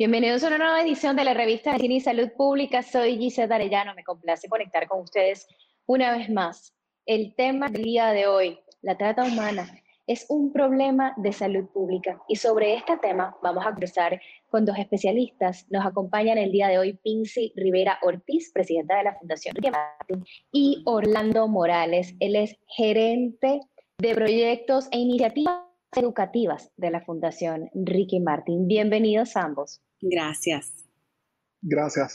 Bienvenidos a una nueva edición de la revista Medicina y Salud Pública. Soy Gisela Arellano. Me complace conectar con ustedes una vez más. El tema del día de hoy, la trata humana es un problema de salud pública. Y sobre este tema vamos a conversar con dos especialistas. Nos acompañan el día de hoy Pincy Rivera Ortiz, presidenta de la Fundación Ricky Martin, y Orlando Morales. Él es gerente de proyectos e iniciativas educativas de la Fundación Ricky Martin. Bienvenidos ambos. Gracias. Gracias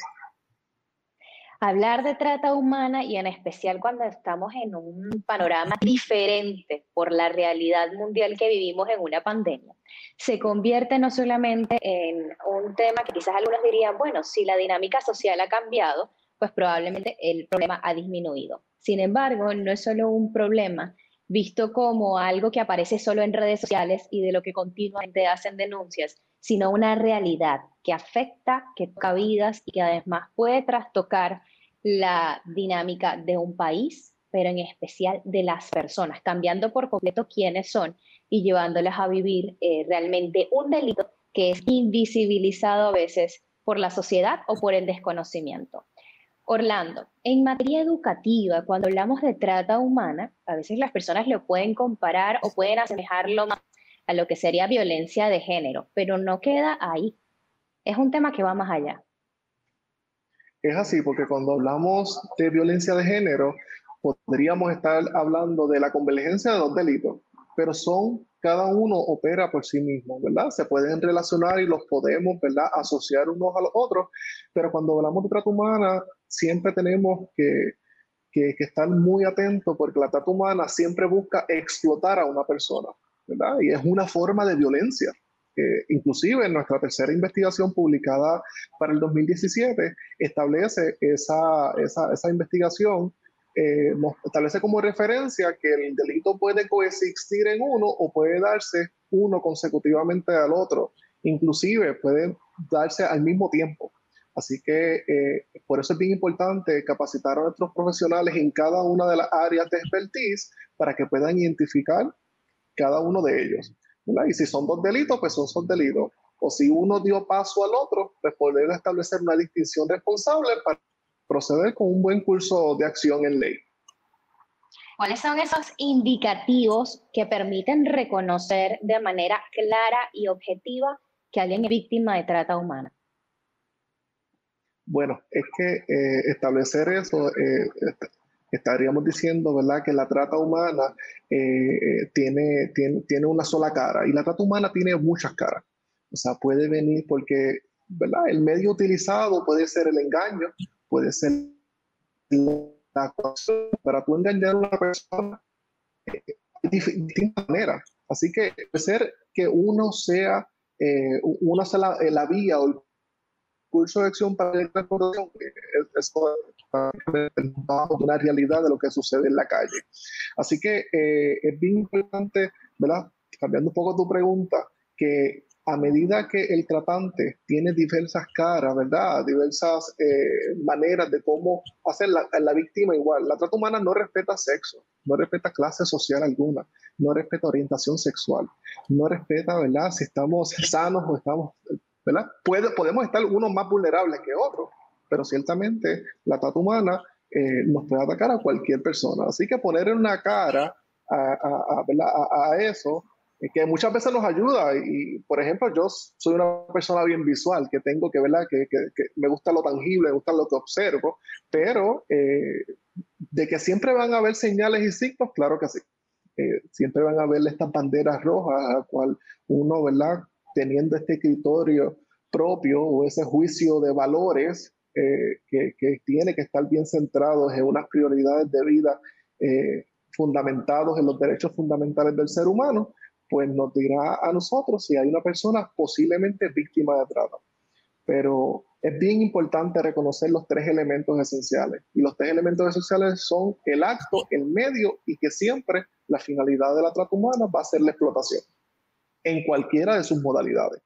hablar de trata humana y en especial cuando estamos en un panorama diferente por la realidad mundial que vivimos en una pandemia, se convierte no solamente en un tema que quizás algunos dirían, bueno, si la dinámica social ha cambiado, pues probablemente el problema ha disminuido. Sin embargo, no es solo un problema visto como algo que aparece solo en redes sociales y de lo que continuamente hacen denuncias, sino una realidad que afecta, que toca vidas y que además puede trastocar la dinámica de un país, pero en especial de las personas, cambiando por completo quiénes son y llevándolas a vivir eh, realmente un delito que es invisibilizado a veces por la sociedad o por el desconocimiento. Orlando, en materia educativa, cuando hablamos de trata humana, a veces las personas lo pueden comparar o pueden asemejarlo más a lo que sería violencia de género, pero no queda ahí. Es un tema que va más allá. Es así, porque cuando hablamos de violencia de género, podríamos estar hablando de la convergencia de dos delitos, pero son, cada uno opera por sí mismo, ¿verdad? Se pueden relacionar y los podemos, ¿verdad? Asociar unos a los otros, pero cuando hablamos de trata humana, siempre tenemos que, que, que estar muy atentos porque la trata humana siempre busca explotar a una persona, Y es una forma de violencia inclusive en nuestra tercera investigación publicada para el 2017 establece esa, esa, esa investigación, eh, establece como referencia que el delito puede coexistir en uno o puede darse uno consecutivamente al otro, inclusive puede darse al mismo tiempo. Así que eh, por eso es bien importante capacitar a nuestros profesionales en cada una de las áreas de expertise para que puedan identificar cada uno de ellos. Y si son dos delitos, pues son dos delitos. O si uno dio paso al otro, pues poder establecer una distinción responsable para proceder con un buen curso de acción en ley. ¿Cuáles son esos indicativos que permiten reconocer de manera clara y objetiva que alguien es víctima de trata humana? Bueno, es que eh, establecer eso eh, estaríamos diciendo, ¿verdad?, que la trata humana eh, eh, tiene, tiene, tiene, una sola cara y la trata humana tiene muchas caras. O sea, puede venir porque, ¿verdad?, el medio utilizado puede ser el engaño, puede ser la coacción. Para tú engañar a una persona eh, de distintas maneras. Así que puede ser que uno sea, una sea la, vía o el curso de acción para la transportación, eso una realidad de lo que sucede en la calle. Así que eh, es bien importante, ¿verdad? Cambiando un poco tu pregunta, que a medida que el tratante tiene diversas caras, ¿verdad? Diversas eh, maneras de cómo hacer la, la, víctima igual. La trata humana no respeta sexo, no respeta clase social alguna, no respeta orientación sexual, no respeta, ¿verdad? Si estamos sanos o estamos, ¿verdad? Puede, podemos estar unos más vulnerables que otros, pero ciertamente la trata humana eh, nos puede atacar a cualquier persona. Así que poner una cara a, eso, eh, que muchas veces nos ayuda. Y, por ejemplo, yo soy una persona bien visual, que tengo que, ¿verdad? Que, que, me gusta lo tangible, me gusta lo que observo, pero eh, de que siempre van a haber señales y signos, claro que sí. siempre van a haber estas banderas rojas, a cual uno, ¿verdad? Teniendo este escritorio propio o ese juicio de valores, eh, que, tiene que estar bien centrados en unas prioridades de vida eh, fundamentados en los derechos fundamentales del ser humano, pues nos dirá a nosotros si hay una persona posiblemente víctima de trata. pero es bien importante reconocer los tres elementos esenciales. Y los tres elementos esenciales son el acto, el medio y que siempre la finalidad de la trata humana va a ser la explotación en cualquiera de sus modalidades.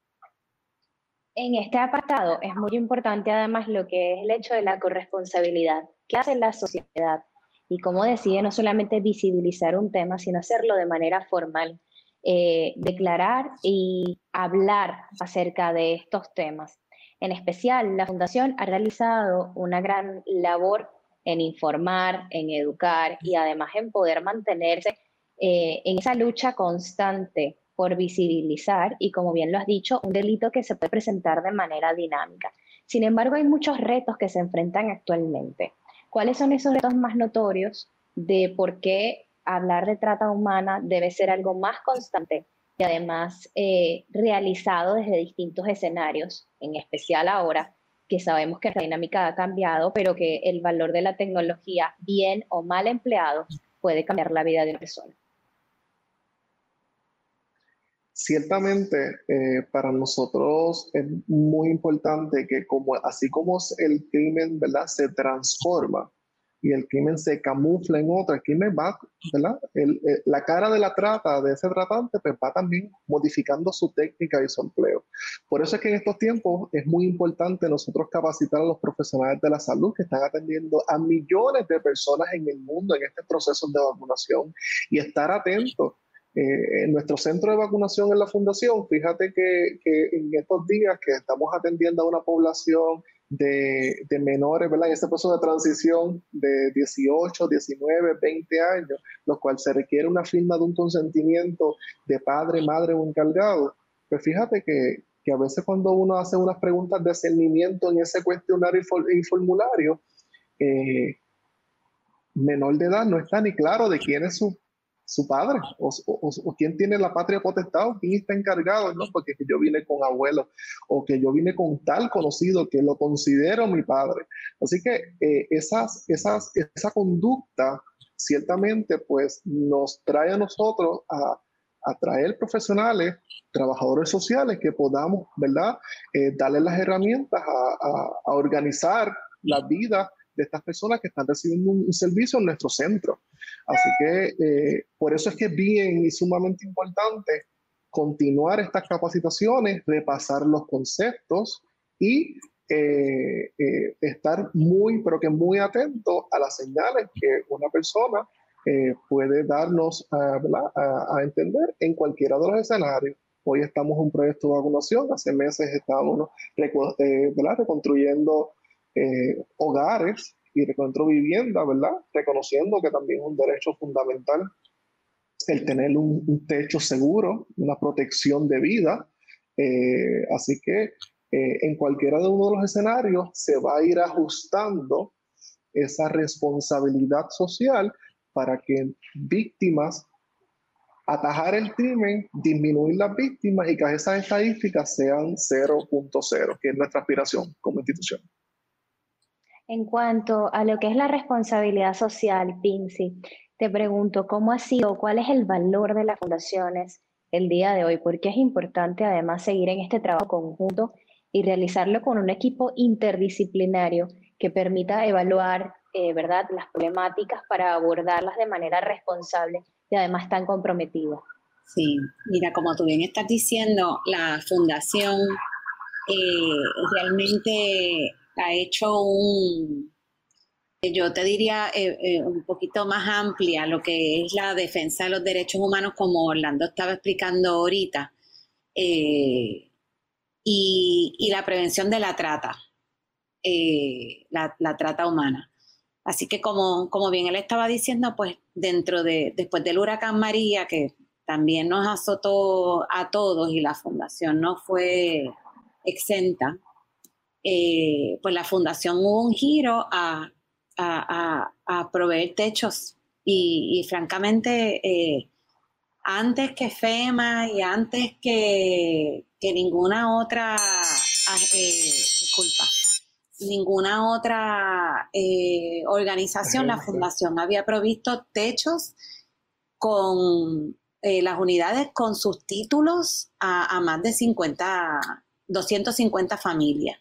En este apartado es muy importante además lo que es el hecho de la corresponsabilidad. ¿Qué hace la sociedad? Y cómo decide no solamente visibilizar un tema, sino hacerlo de manera formal, eh, declarar y hablar acerca de estos temas. En especial, la Fundación ha realizado una gran labor en informar, en educar y además en poder mantenerse eh, en esa lucha constante por visibilizar y, como bien lo has dicho, un delito que se puede presentar de manera dinámica. Sin embargo, hay muchos retos que se enfrentan actualmente. ¿Cuáles son esos retos más notorios de por qué hablar de trata humana debe ser algo más constante y además eh, realizado desde distintos escenarios, en especial ahora que sabemos que la dinámica ha cambiado, pero que el valor de la tecnología, bien o mal empleado, puede cambiar la vida de una persona. Ciertamente, eh, para nosotros es muy importante que como, así como el crimen ¿verdad? se transforma, y el crimen se camufla en otra, el crimen va, ¿verdad? Eh, la cara de la trata de ese tratante pues va también modificando su técnica y su empleo. Por eso es que en estos tiempos es muy importante nosotros capacitar a los profesionales de la salud que están atendiendo a millones de personas en el mundo en este proceso de vacunación y estar atentos. Eh, en nuestro centro de vacunación en la fundación, fíjate que, que en estos días que estamos atendiendo a una población de, menores, ¿verdad? En este proceso de transición de 18, 19, 20 años, lo cual se requiere una firma de un consentimiento de padre, madre o encargado. Pues fíjate que, a veces cuando uno hace unas preguntas de cernimiento en ese cuestionario y, formulario, eh, menor de edad no está ni claro de quién es su su padre o, o, quién tiene la patria potestad o quién está encargado, ¿no? Porque yo vine con abuelo o que yo vine con tal conocido que lo considero mi padre. Así que eh, esas, esas, esa conducta ciertamente pues nos trae a nosotros a, a traer profesionales, trabajadores sociales que podamos, ¿verdad? Eh, darles las herramientas a, a organizar la vida de estas personas que están recibiendo un, servicio en nuestro centro. Así que eh, por eso es que es bien y sumamente importante continuar estas capacitaciones, repasar los conceptos y eh, eh, estar muy, pero que muy atento a las señales que una persona puede darnos a, a, entender en cualquiera de los escenarios. Hoy estamos en un proyecto de vacunación, hace meses estábamos reconstruyendo eh, hogares y reconstruir vivienda, ¿verdad? Reconociendo que también es un derecho fundamental el tener un, techo seguro, una protección de vida. Eh, así que eh, en cualquiera de uno de los escenarios se va a ir ajustando esa responsabilidad social para que víctimas atajar el crimen, disminuir las víctimas y que esas estadísticas sean 0.0, que es nuestra aspiración como institución. En cuanto a lo que es la responsabilidad social, Pinci, te pregunto, ¿cómo ha sido, cuál es el valor de las fundaciones el día de hoy? Porque es importante además seguir en este trabajo conjunto y realizarlo con un equipo interdisciplinario que permita evaluar, eh, ¿verdad?, las problemáticas para abordarlas de manera responsable y además tan comprometida. Sí, mira, como tú bien estás diciendo, la fundación eh, realmente ha hecho un, yo te diría, eh, eh, un poquito más amplia lo que es la defensa de los derechos humanos, como Orlando estaba explicando ahorita, eh, y, la prevención de la trata, la, trata humana. Así que como, como bien él estaba diciendo, pues dentro de, después del huracán María, que también nos azotó a todos y la fundación no fue exenta, eh, pues la fundación hubo un giro a, proveer techos y, francamente, eh, antes que FEMA y antes que, ninguna otra, ah, eh, disculpa, ninguna otra organización, la fundación había provisto techos con las unidades con sus títulos a, a más de 50, 250 familias.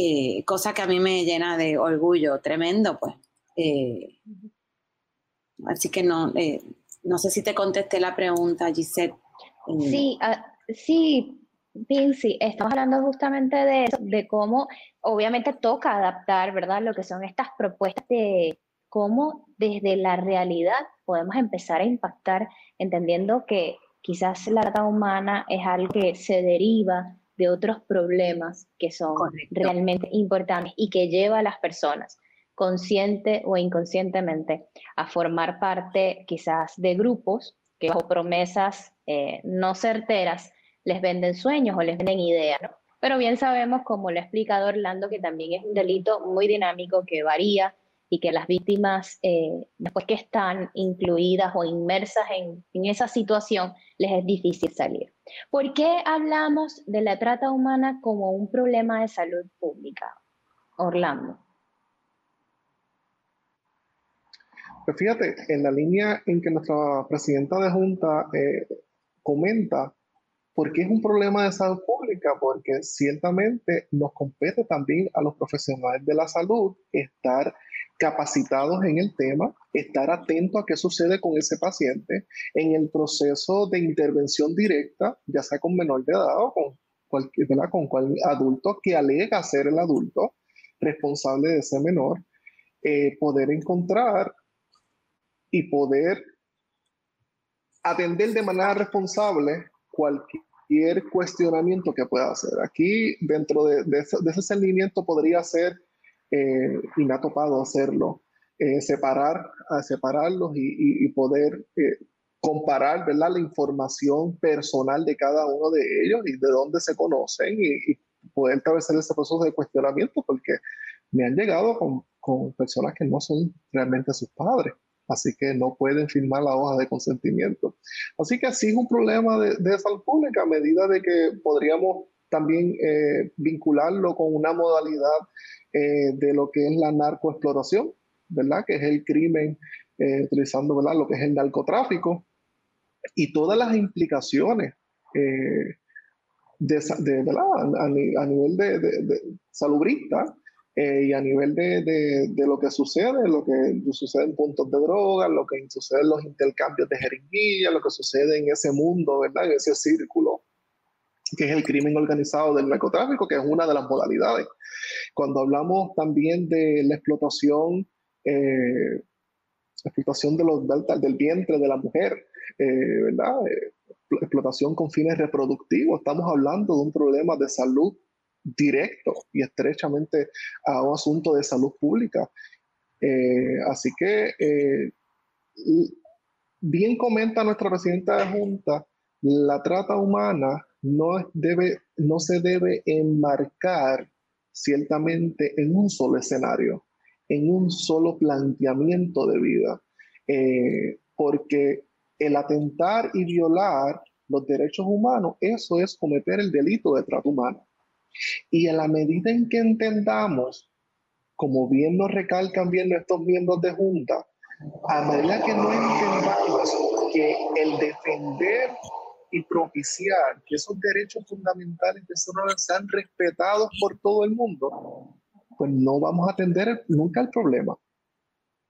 Eh, cosa que a mí me llena de orgullo tremendo, pues. Eh, así que no, eh, no sé si te contesté la pregunta, Gisette. Sí, uh, sí, Vinci, estamos hablando justamente de eso, de cómo obviamente toca adaptar, ¿verdad? Lo que son estas propuestas de cómo desde la realidad podemos empezar a impactar, entendiendo que quizás la trata humana es algo que se deriva de otros problemas que son realmente importantes y que lleva a las personas, consciente o inconscientemente, a formar parte quizás de grupos que bajo promesas eh, no certeras les venden sueños o les venden ideas. Pero bien sabemos, como lo ha explicado Orlando, que también es un delito muy dinámico que varía y que las víctimas, eh, después que están incluidas o inmersas en, en, esa situación, les es difícil salir. ¿Por qué hablamos de la trata humana como un problema de salud pública, Orlando? Pues fíjate, en la línea en que nuestra presidenta de Junta eh, comenta ¿Por qué es un problema de salud pública? Porque ciertamente nos compete también a los profesionales de la salud estar capacitados en el tema, estar atentos a qué sucede con ese paciente en el proceso de intervención directa, ya sea con menor de edad o con cualquier, con adulto que alega ser el adulto responsable de ese menor, eh, poder encontrar y poder atender de manera responsable cualquier cuestionamiento que pueda hacer. Aquí, dentro de, ese, de seguimiento, podría ser, eh, y me ha topado hacerlo, eh, separar, separarlos y, poder eh, comparar ¿verdad? la información personal de cada uno de ellos y de dónde se conocen y, poder atravesar ese proceso de cuestionamiento, porque me han llegado con, con personas que no son realmente sus padres así que no pueden firmar la hoja de consentimiento. Así que sí es un problema de, salud pública a medida de que podríamos también eh, vincularlo con una modalidad eh, de lo que es la narcoexplotación, ¿verdad? Que es el crimen eh, utilizando, ¿verdad? Lo que es el narcotráfico y todas las implicaciones de, A, nivel de, de salubrista eh, y a nivel de, de, lo que sucede, lo que sucede en puntos de droga, lo que sucede en los intercambios de jeringuillas, lo que sucede en ese mundo, ¿verdad? En ese círculo, que es el crimen organizado del narcotráfico, que es una de las modalidades. Cuando hablamos también de la explotación, eh, explotación de los, del, vientre de la mujer, eh, ¿verdad? explotación con fines reproductivos, estamos hablando de un problema de salud directo y estrechamente a un asunto de salud pública. Eh, así que, eh, bien comenta nuestra presidenta de Junta, la trata humana no, debe, no se debe enmarcar ciertamente en un solo escenario, en un solo planteamiento de vida, eh, porque el atentar y violar los derechos humanos, eso es cometer el delito de trata humana. Y a la medida en que entendamos, como bien nos recalcan bien nuestros miembros de junta, a medida que no entendamos que el defender y propiciar que esos derechos fundamentales de sean respetados por todo el mundo, pues no vamos a atender nunca el problema.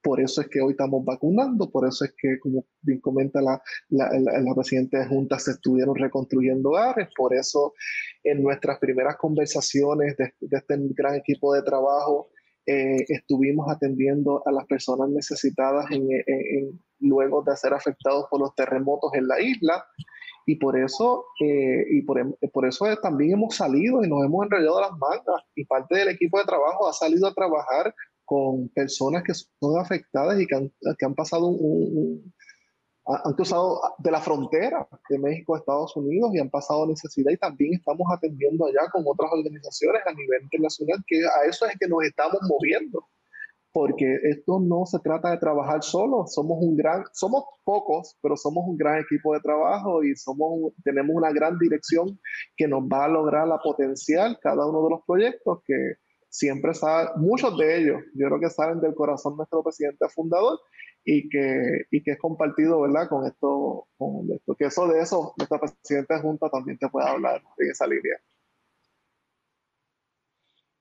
Por eso es que hoy estamos vacunando, por eso es que, como bien comenta la, la, la, presidenta de Junta, se estuvieron reconstruyendo hogares, por eso en nuestras primeras conversaciones de, este gran equipo de trabajo eh, estuvimos atendiendo a las personas necesitadas en, luego de ser afectados por los terremotos en la isla. Y por eso, eh, y por, por, eso también hemos salido y nos hemos enrollado las mangas. Y parte del equipo de trabajo ha salido a trabajar con personas que son afectadas y que han, que han pasado un, han cruzado de la frontera de México a Estados Unidos y han pasado necesidad y también estamos atendiendo allá con otras organizaciones a nivel internacional que a eso es que nos estamos moviendo porque esto no se trata de trabajar solo, somos un gran, somos pocos, pero somos un gran equipo de trabajo y somos, tenemos una gran dirección que nos va a lograr la potencial cada uno de los proyectos que, siempre saben, muchos de ellos, yo creo que salen del corazón de nuestro presidente fundador y que, y que es compartido, ¿verdad? Con esto, con esto, que eso de eso, nuestra presidenta de Junta también te puede hablar en esa línea.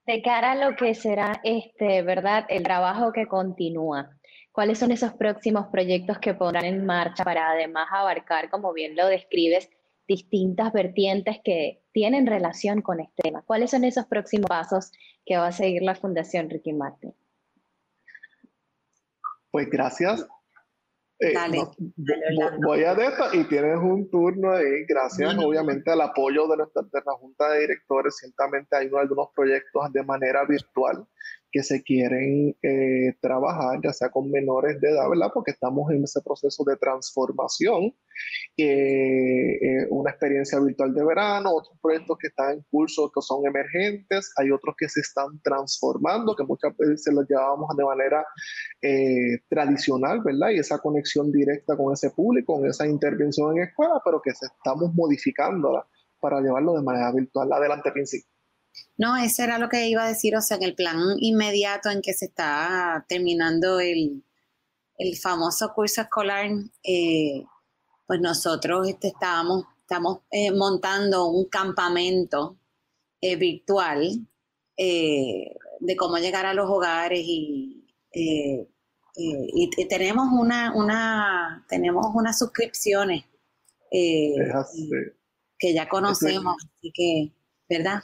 De cara a lo que será este, ¿verdad? El trabajo que continúa. ¿Cuáles son esos próximos proyectos que pondrán en marcha para además abarcar, como bien lo describes, distintas vertientes que tienen relación con este tema? ¿Cuáles son esos próximos pasos que va a seguir la Fundación Ricky Martin? Pues gracias. Eh, voy a de y tienes un turno ahí. Gracias, obviamente, al apoyo de, nuestra, de la Junta de Directores. Ciertamente hay algunos proyectos de manera virtual que se quieren eh, trabajar, ya sea con menores de edad, ¿verdad? Porque estamos en ese proceso de transformación. Eh, una experiencia virtual de verano, otros proyectos que están en curso que son emergentes, hay otros que se están transformando, que muchas veces los llevábamos de manera eh, tradicional, ¿verdad? Y esa conexión directa con ese público, con esa intervención en escuela, pero que se estamos modificándola para llevarlo de manera virtual. Adelante, principio. No, eso era lo que iba a decir, o sea, en el plan inmediato en que se está terminando el, famoso curso escolar, eh, pues nosotros este, estábamos, estamos eh, montando un campamento eh, virtual de cómo llegar a los hogares y, tenemos una, una, tenemos unas suscripciones que ya conocemos, así que, ¿verdad?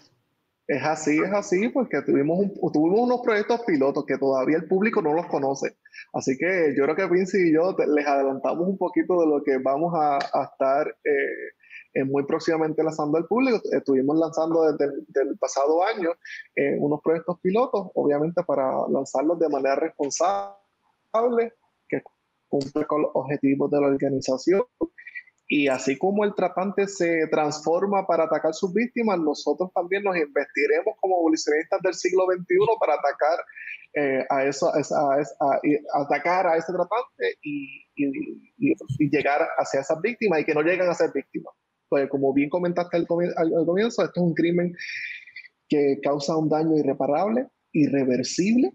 Es así, es así, porque tuvimos, tuvimos unos proyectos pilotos que todavía el público no los conoce. Así que yo creo que Vinci y yo les adelantamos un poquito de lo que vamos a, estar eh, muy próximamente lanzando al público. Estuvimos lanzando desde el pasado año eh, unos proyectos pilotos, obviamente para lanzarlos de manera responsable, que cumple con los objetivos de la organización y así como el tratante se transforma para atacar sus víctimas, nosotros también nos investiremos como abolicionistas del siglo XXI para atacar eh, a eso, a, atacar a ese tratante y, llegar hacia esas víctimas y que no lleguen a ser víctimas. Pues como bien comentaste al comienzo, esto es un crimen que causa un daño irreparable, irreversible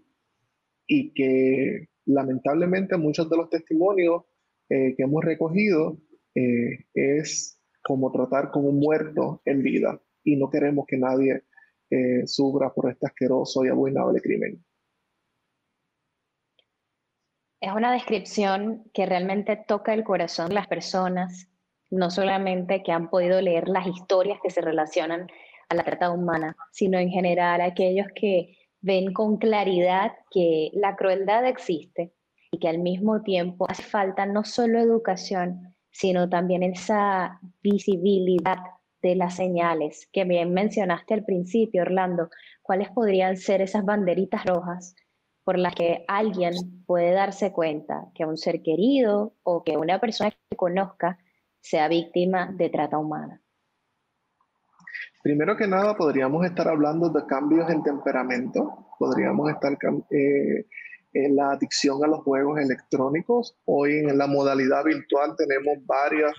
y que lamentablemente muchos de los testimonios eh, que hemos recogido eh, es como tratar con un muerto en vida y no queremos que nadie eh, sufra por este asqueroso y abominable crimen. Es una descripción que realmente toca el corazón de las personas, no solamente que han podido leer las historias que se relacionan a la trata humana, sino en general aquellos que ven con claridad que la crueldad existe y que al mismo tiempo hace falta no solo educación, sino también esa visibilidad de las señales que bien mencionaste al principio, Orlando. ¿Cuáles podrían ser esas banderitas rojas por las que alguien puede darse cuenta que un ser querido o que una persona que conozca sea víctima de trata humana? Primero que nada, podríamos estar hablando de cambios en temperamento, podríamos estar eh, la adicción a los juegos electrónicos. Hoy en la modalidad virtual tenemos varias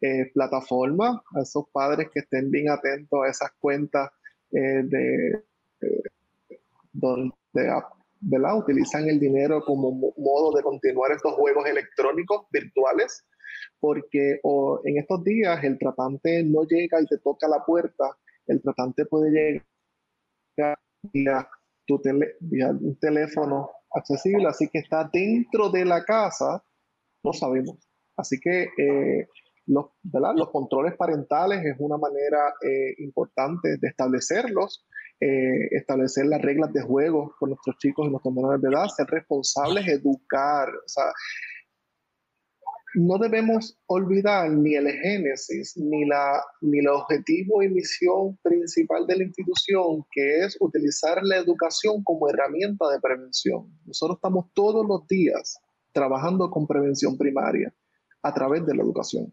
eh, plataformas, a esos padres que estén bien atentos a esas cuentas eh, de, eh, donde ¿verdad? utilizan el dinero como modo de continuar estos juegos electrónicos virtuales, porque en estos días el tratante no llega y te toca la puerta, el tratante puede llegar vía, tu vía un teléfono accesible, así que está dentro de la casa, no sabemos. Así que eh, los, los, controles parentales es una manera eh, importante de establecerlos, eh, establecer las reglas de juego con nuestros chicos y nuestros menores de edad, ser responsables, educar. O sea, no debemos olvidar ni el génesis, ni, la, ni el objetivo y misión principal de la institución, que es utilizar la educación como herramienta de prevención. Nosotros estamos todos los días trabajando con prevención primaria a través de la educación.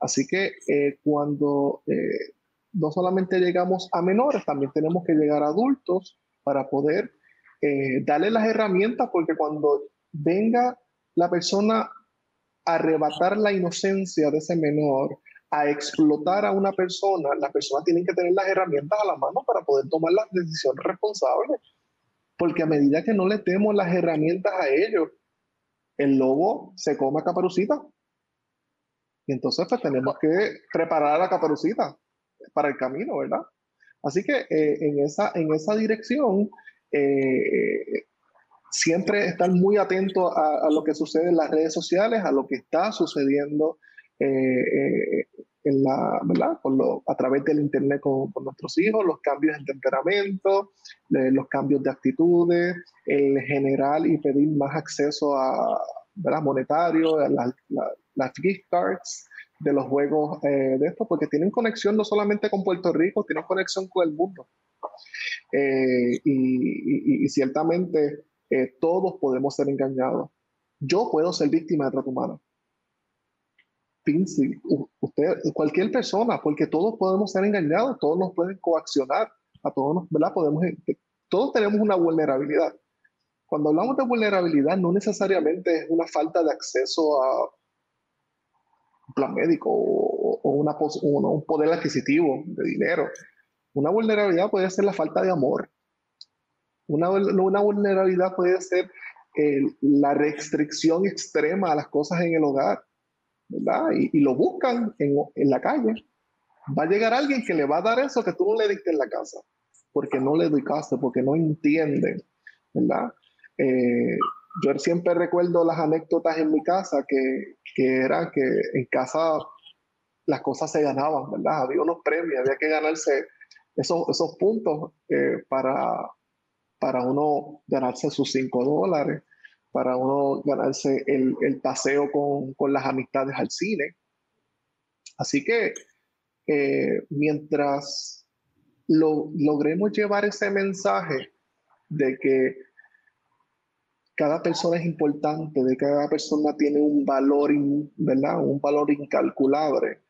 Así que eh, cuando eh, no solamente llegamos a menores, también tenemos que llegar a adultos para poder eh, darle las herramientas, porque cuando venga la persona arrebatar la inocencia de ese menor, a explotar a una persona, la persona tiene que tener las herramientas a la mano para poder tomar las decisiones responsables. Porque a medida que no le demos las herramientas a ellos, el lobo se come a caperucita. Y entonces pues tenemos que preparar a la caperucita para el camino, ¿verdad? Así que en, esa, en esa dirección, siempre estar muy atento a, lo que sucede en las redes sociales, a lo que está sucediendo en la, ¿verdad? a través del Internet con, nuestros hijos, los cambios en temperamento, los cambios de actitudes, el general y pedir más acceso a ¿verdad? monetario, a las gift cards de los juegos eh, de esto, porque tienen conexión no solamente con Puerto Rico, tienen conexión con el mundo. Eh, y, ciertamente eh, todos podemos ser engañados. Yo puedo ser víctima de trato humano usted, cualquier persona, porque todos podemos ser engañados, todos nos pueden coaccionar, a todos nos, ¿verdad? Podemos, todos tenemos una vulnerabilidad. Cuando hablamos de vulnerabilidad, no necesariamente es una falta de acceso a un plan médico o, una, un poder adquisitivo de dinero. Una vulnerabilidad puede ser la falta de amor. Una, una vulnerabilidad puede ser la restricción extrema a las cosas en el hogar y, lo buscan en, en, la calle. Va a llegar alguien que le va a dar eso que tú no le diste en la casa, porque no le educaste, porque no entienden, ¿verdad? Eh, yo siempre recuerdo las anécdotas en mi casa que, que era que en casa las cosas se ganaban, ¿verdad? Había unos premios, había que ganarse esos, esos puntos eh, para, para uno ganarse sus cinco dólares para uno ganarse el, el paseo con, con, las amistades al cine. Así que eh, mientras lo, logremos llevar ese mensaje de que cada persona es importante, de que cada persona tiene un valor, ¿verdad? Un valor incalculable,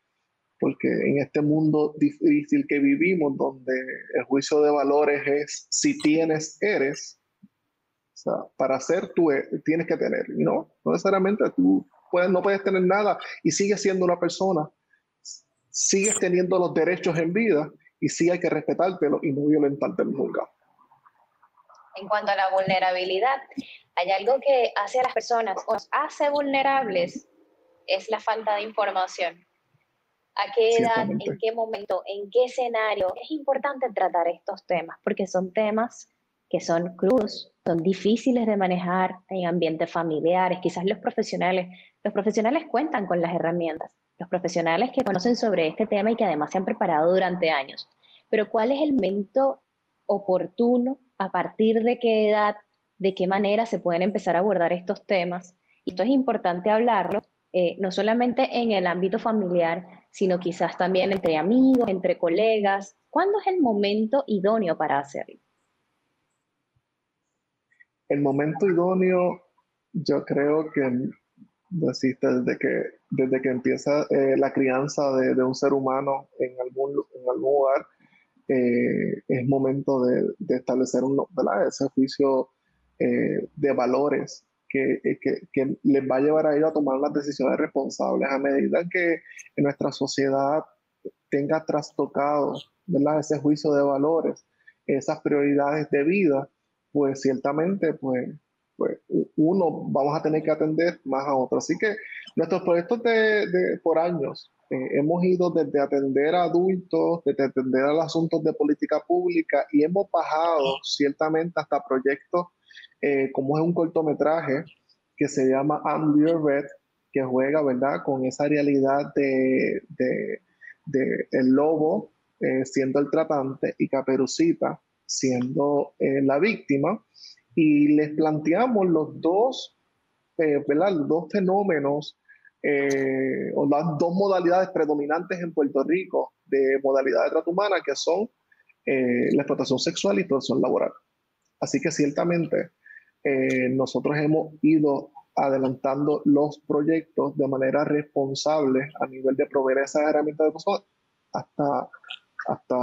porque en este mundo difícil que vivimos, donde el juicio de valores es si tienes, eres, o sea, para ser tú eh, tienes que tener, no, no necesariamente tú puedes, no puedes tener nada y sigues siendo una persona, sigues teniendo los derechos en vida y sí hay que respetártelo y no violentártelo nunca. En cuanto a la vulnerabilidad, hay algo que hace a las personas o hace vulnerables, es la falta de información. ¿A qué edad, en qué momento, en qué escenario? Es importante tratar estos temas porque son temas que son crudos, son difíciles de manejar en ambientes familiares. Quizás los profesionales, los profesionales cuentan con las herramientas, los profesionales que conocen sobre este tema y que además se han preparado durante años. Pero ¿cuál es el momento oportuno? ¿A partir de qué edad? ¿De qué manera se pueden empezar a abordar estos temas? Y esto es importante hablarlo, eh, no solamente en el ámbito familiar, sino quizás también entre amigos, entre colegas. ¿Cuándo es el momento idóneo para hacerlo? el momento idóneo, yo creo que existe desde que, desde que empieza eh, la crianza de, un ser humano en algún, en algún lugar, eh, es momento de, establecer un, ese juicio eh, de valores que, que, les va a llevar a ellos a tomar las decisiones responsables a medida que nuestra sociedad tenga trastocado ¿verdad? ese juicio de valores, esas prioridades de vida, pues ciertamente, pues, pues uno vamos a tener que atender más a otro. Así que nuestros proyectos de, por años eh, hemos ido desde atender a adultos, desde atender a los asuntos de política pública y hemos bajado ciertamente hasta proyectos eh, como es un cortometraje que se llama I'm Red, que juega, ¿verdad?, con esa realidad de, de, el lobo eh, siendo el tratante y Caperucita siendo eh, la víctima y les planteamos los dos, eh, Los dos fenómenos eh, o las dos modalidades predominantes en Puerto Rico de modalidad de trato humana que son la explotación sexual y explotación laboral. Así que ciertamente nosotros hemos ido adelantando los proyectos de manera responsable a nivel de proveer esas herramientas de cosas hasta hasta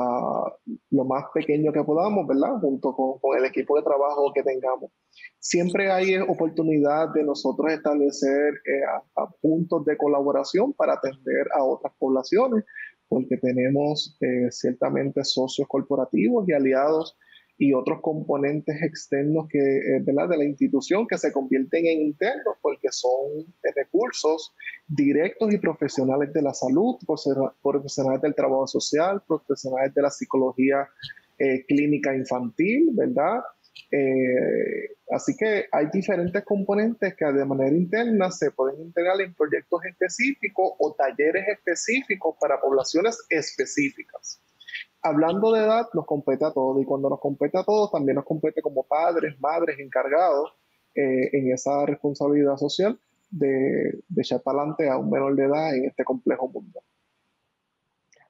lo más pequeño que podamos, ¿verdad? Junto con, el equipo de trabajo que tengamos. Siempre hay oportunidad de nosotros establecer eh, puntos de colaboración para atender a otras poblaciones, porque tenemos eh, ciertamente socios corporativos y aliados y otros componentes externos que, eh, de la institución que se convierten en internos porque son recursos directos y profesionales de la salud, profesionales del trabajo social, profesionales de la psicología eh, clínica infantil, ¿verdad? Eh, así que hay diferentes componentes que de manera interna se pueden integrar en proyectos específicos o talleres específicos para poblaciones específicas. Hablando de edad, nos compete a todos y cuando nos compete a todos, también nos compete como padres, madres encargados eh, en esa responsabilidad social de, de echar para adelante a un menor de edad en este complejo mundo.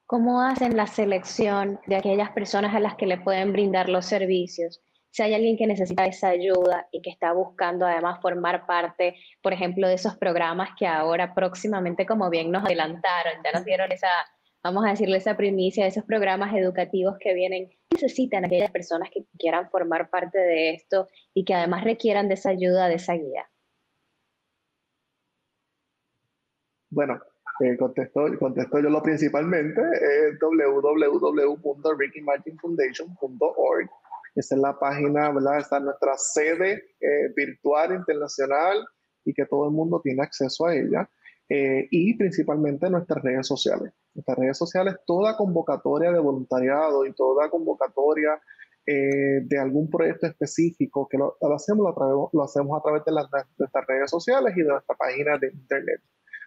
¿Cómo hacen la selección de aquellas personas a las que le pueden brindar los servicios? si hay alguien que necesita esa ayuda y que está buscando además formar parte, por ejemplo, de esos programas que ahora próximamente, como bien nos adelantaron, ya nos dieron esa, vamos a decirle esa primicia esos programas educativos que vienen, necesitan aquellas personas que quieran formar parte de esto y que además requieran de esa ayuda, de esa guía. Bueno, eh, contesto, contesto yo lo principalmente, es www.rickymartinfoundation.org esa es la página, ¿verdad? Está nuestra sede eh, virtual internacional y que todo el mundo tiene acceso a ella. Eh, y principalmente nuestras redes sociales. Nuestras redes sociales, toda convocatoria de voluntariado y toda convocatoria eh, de algún proyecto específico que lo, hacemos, lo, hacemos a través de, las, de nuestras redes sociales y de nuestra página de internet.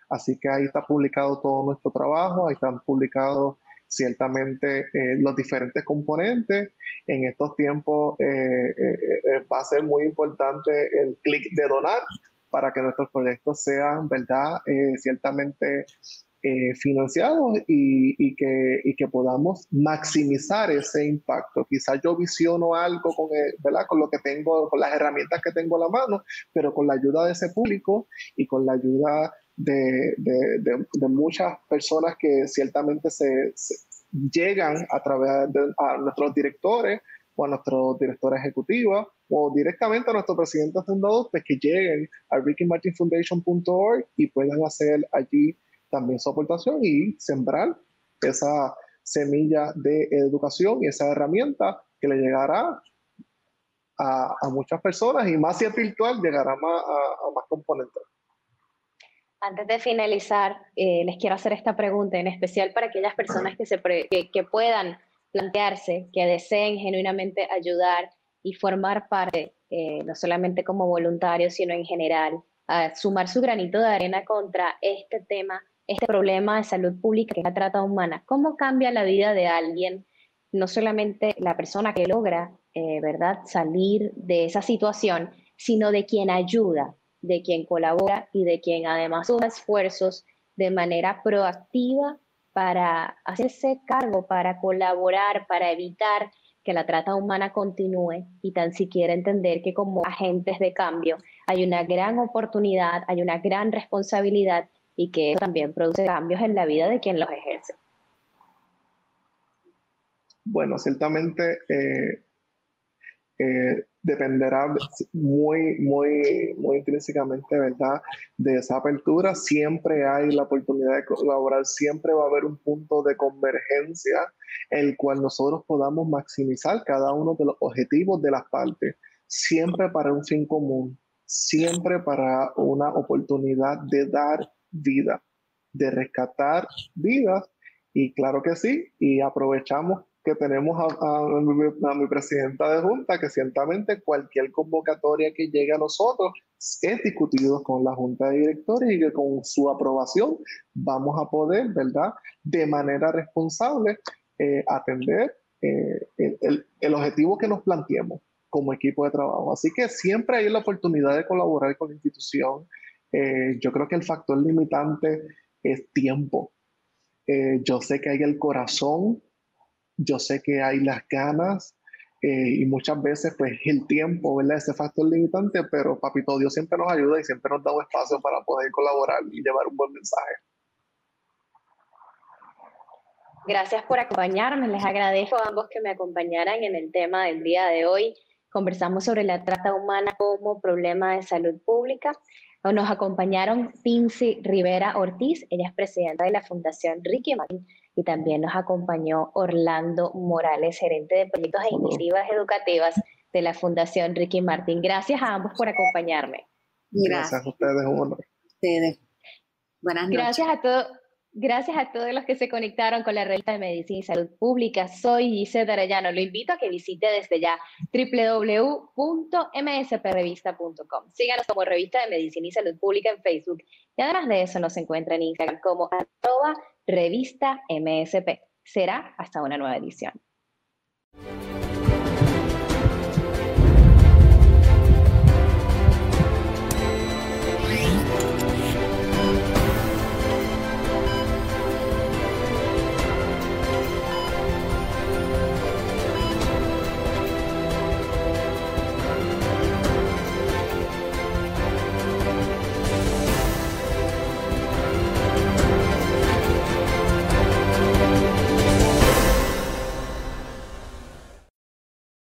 Así que ahí está publicado todo nuestro trabajo, ahí están publicados ciertamente eh, los diferentes componentes. En estos tiempos eh, eh, va a ser muy importante el clic de donar para que nuestros proyectos sean, ¿verdad?, ciertamente financiados y, que, podamos maximizar ese impacto. Quizás yo visiono algo con, ¿verdad? con lo que tengo, con las herramientas que tengo a la mano, pero con la ayuda de ese público y con la ayuda de, muchas personas que ciertamente se, llegan a través de nuestros directores o a nuestros directores ejecutivos o directamente a nuestro presidente fundador, pues que lleguen a rickymartinfoundation.org y puedan hacer allí también su aportación y sembrar esa semilla de educación y esa herramienta que le llegará a, a muchas personas y más si es virtual, llegará más, a más componentes. Antes de finalizar, eh, les quiero hacer esta pregunta, en especial para aquellas personas que, se que, puedan plantearse, que deseen genuinamente ayudar y formar parte, eh, no solamente como voluntarios, sino en general, a sumar su granito de arena contra este tema, este problema de salud pública que es la trata humana. ¿Cómo cambia la vida de alguien, no solamente la persona que logra, eh, ¿verdad?, salir de esa situación, sino de quien ayuda, de quien colabora y de quien además suma esfuerzos de manera proactiva para hacerse cargo, para colaborar, para evitar que la trata humana continúe y tan siquiera entender que como agentes de cambio hay una gran oportunidad, hay una gran responsabilidad y que eso también produce cambios en la vida de quien los ejerce. Bueno, ciertamente eh, eh, dependerá muy, muy, muy intrínsecamente, ¿verdad? De esa apertura. Siempre hay la oportunidad de colaborar, siempre va a haber un punto de convergencia, el cual nosotros podamos maximizar cada uno de los objetivos de las partes, siempre para un fin común, siempre para una oportunidad de dar vida, de rescatar vidas. Y claro que sí, y aprovechamos que tenemos a, mi, presidenta de Junta, que ciertamente cualquier convocatoria que llegue a nosotros es discutido con la Junta de Directores y que con su aprobación vamos a poder, ¿verdad?, de manera responsable eh, atender eh, el, el, objetivo que nos planteemos como equipo de trabajo. Así que siempre hay la oportunidad de colaborar con la institución. Eh, yo creo que el factor limitante es tiempo. yo sé que hay el corazón yo sé que hay las ganas eh, y muchas veces pues el tiempo, ¿verdad? Ese factor limitante, pero Papito Dios siempre nos ayuda y siempre nos da un espacio para poder colaborar y llevar un buen mensaje. Gracias por acompañarme. Les agradezco a ambos que me acompañaran en el tema del día de hoy. Conversamos sobre la trata humana como problema de salud pública. Nos acompañaron Pincy Rivera Ortiz, ella es presidenta de la Fundación Ricky Martin y también nos acompañó Orlando Morales, gerente de proyectos e iniciativas educativas de la Fundación Ricky Martín. Gracias a ambos por acompañarme. Gracias, a ustedes, un honor. Buenas noches. Gracias a todos. Gracias a todos los que se conectaron con la revista de Medicina y Salud Pública. Soy Gisette Arellano. Lo invito a que visite desde ya www.msprevista.com. Síganos como Revista de Medicina y Salud Pública en Facebook. Y además de eso nos encuentra en Instagram como arroba revista MSP. Será hasta una nueva edición.